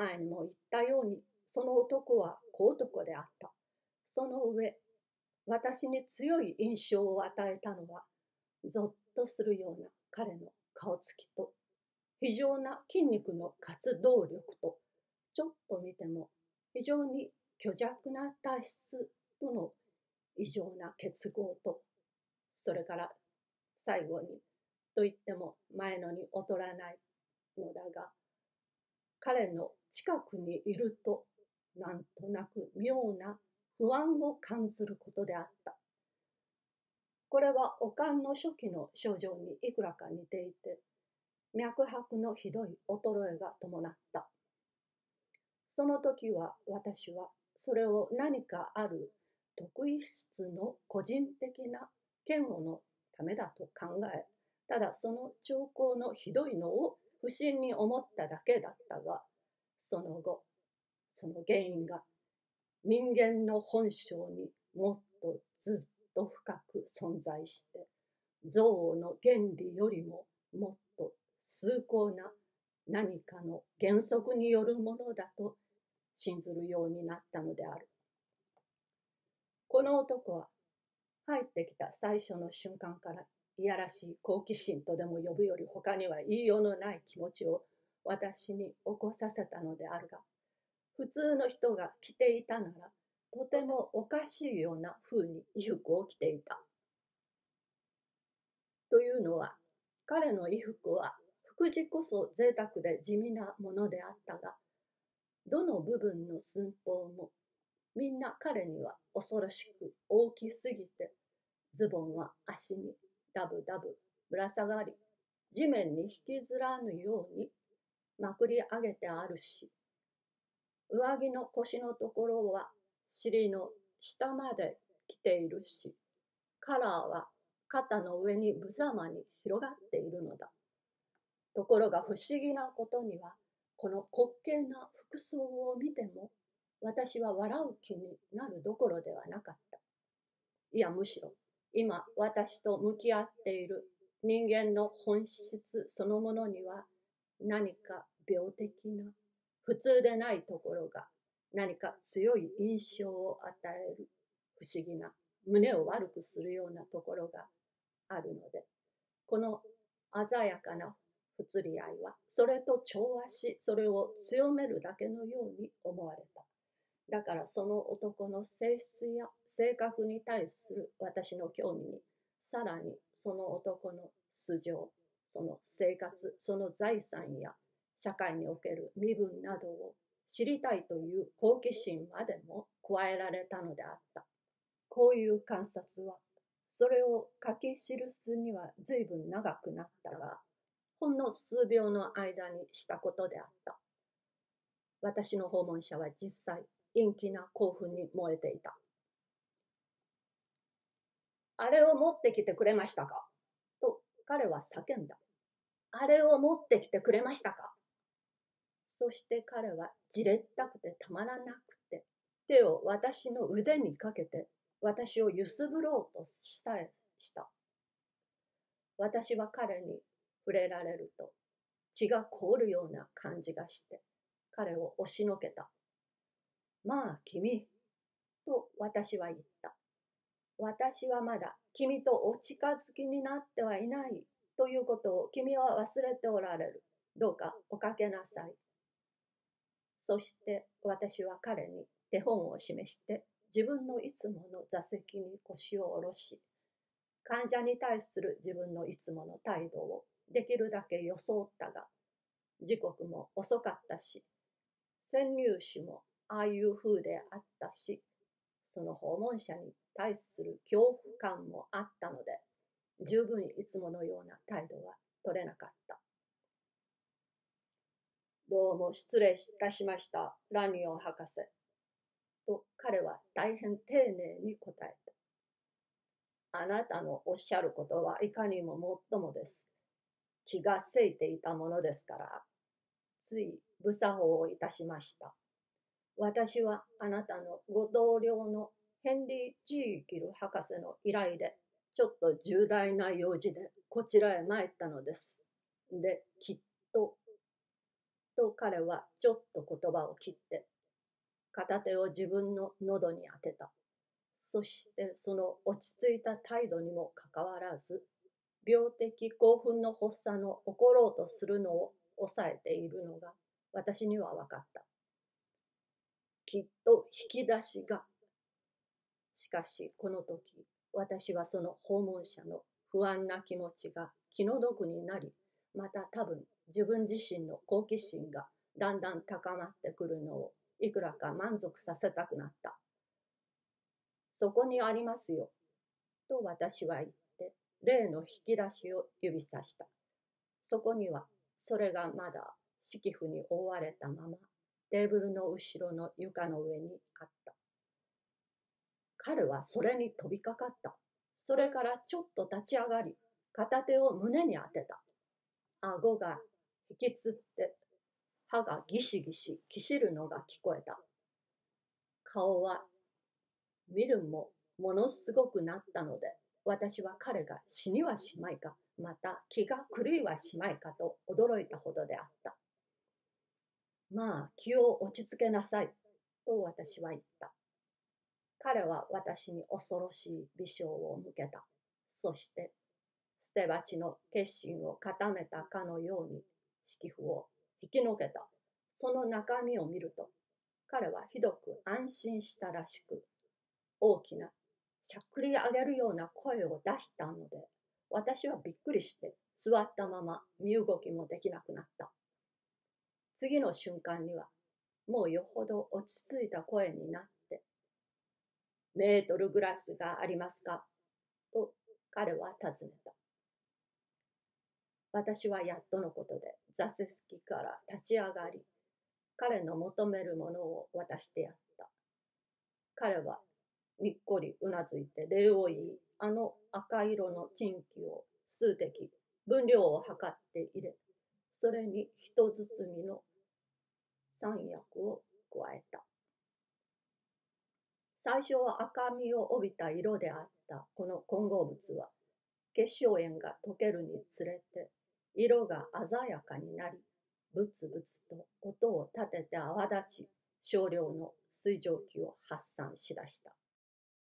前にも言ったように、その男は小男であった。その上、私に強い印象を与えたのは、ぞっとするような彼の顔つきと、非常な筋肉の活動力と、ちょっと見ても非常に虚弱な体質との異常な結合と、それから最後にと言っても前のに劣らないのだが、彼の近くにいるとなんとなく妙な不安を感ずることであった。これはおかんの初期の症状にいくらか似ていて、脈拍のひどい衰えが伴った。その時は私はそれを何かある特異質の個人的な嫌悪のためだと考え、ただその兆候のひどいのを不審に思っただけだったが、その後、その原因が人間の本性にもっとずっと深く存在して、憎悪の原理よりももっと崇高な何かの原則によるものだと信ずるようになったのである。この男は入ってきた最初の瞬間からいやらしい好奇心とでも呼ぶより他には言いようのない気持ちを私に起こさせたのであるが、普通の人が着ていたなら、とてもおかしいような風に衣服を着ていた。というのは、彼の衣服は福地こそ贅沢で地味なものであったが、どの部分の寸法もみんな彼には恐ろしく大きすぎて、ズボンは足にダブダブぶら下がり、地面に引きずらぬようにまくり上げてあるし、上着の腰のところは尻の下まで来ているし、カラーは肩の上に無様に広がっているのだ。ところが不思議なことには、この滑稽な服装を見ても、私は笑う気になるどころではなかった。いや、むしろ、今私と向き合っている人間の本質そのものには何か病的な普通でないところが何か強い印象を与える不思議な胸を悪くするようなところがあるのでこの鮮やかな不釣り合いはそれと調和しそれを強めるだけのように思われた。だからその男の性質や性格に対する私の興味に、さらにその男の素性、その生活、その財産や社会における身分などを知りたいという好奇心までも加えられたのであった。こういう観察は、それを書き記すには随分長くなったが、ほんの数秒の間にしたことであった。私の訪問者は実際、陰気な興奮に燃えていた。あれを持ってきてくれましたか？と彼は叫んだ。あれを持ってきてくれましたか？そして彼はじれったくてたまらなくて、手を私の腕にかけて私を揺すぶろうとしたえした。私は彼に触れられると血が凍るような感じがして彼を押しのけた。まあ君、と私は言った。私はまだ君とお近づきになってはいないということを君は忘れておられる。どうかおかけなさい。そして私は彼に手本を示して自分のいつもの座席に腰を下ろし、患者に対する自分のいつもの態度をできるだけ装ったが、時刻も遅かったし、潜入士もああいう風であったし、その訪問者に対する恐怖感もあったので、十分いつものような態度は取れなかった。どうも失礼いたしました、ラニオン博士。と彼は大変丁寧に答えた。あなたのおっしゃることはいかにももっともです。気がせいていたものですから、つい無作法をいたしました。私はあなたのご同僚のヘンリー・ジーキル博士の依頼で、ちょっと重大な用事でこちらへ参ったのです。で、きっと、と彼はちょっと言葉を切って、片手を自分の喉に当てた。そしてその落ち着いた態度にもかかわらず、病的興奮の発作の起ころうとするのを抑えているのが私には分かった。きっと引き出しが。しかしこの時、私はその訪問者の不安な気持ちが気の毒になり、また多分自分自身の好奇心がだんだん高まってくるのをいくらか満足させたくなった。そこにありますよ。と私は言って、例の引き出しを指さした。そこには、それがまだ敷布に覆われたまま、テーブルの後ろの床の上にあった。彼はそれに飛びかかった。それからちょっと立ち上がり、片手を胸に当てた。顎が引きつって歯がギシギシきしるのが聞こえた。顔は見るもものすごくなったので、私は彼が死にはしまいか、また気が狂いはしまいかと驚いたほどであった。まあ、気を落ち着けなさい、と私は言った。彼は私に恐ろしい微笑を向けた。そして、捨て鉢の決心を固めたかのように、敷布を引きのけた。その中身を見ると、彼はひどく安心したらしく、大きな、しゃっくり上げるような声を出したので、私はびっくりして座ったまま身動きもできなくなった。次の瞬間には、もうよほど落ち着いた声になって、メートルグラスがありますか？と彼は尋ねた。私はやっとのことで座席から立ち上がり、彼の求めるものを渡してやった。彼はにっこりうなずいて礼を言い、あの赤色のチンキを数滴、分量を測って入れ、それに一包みの三役を加えた。最初は赤みを帯びた色であったこの混合物は、結晶塩が溶けるにつれて色が鮮やかになり、ブツブツと音を立てて泡立ち、少量の水蒸気を発散しだした。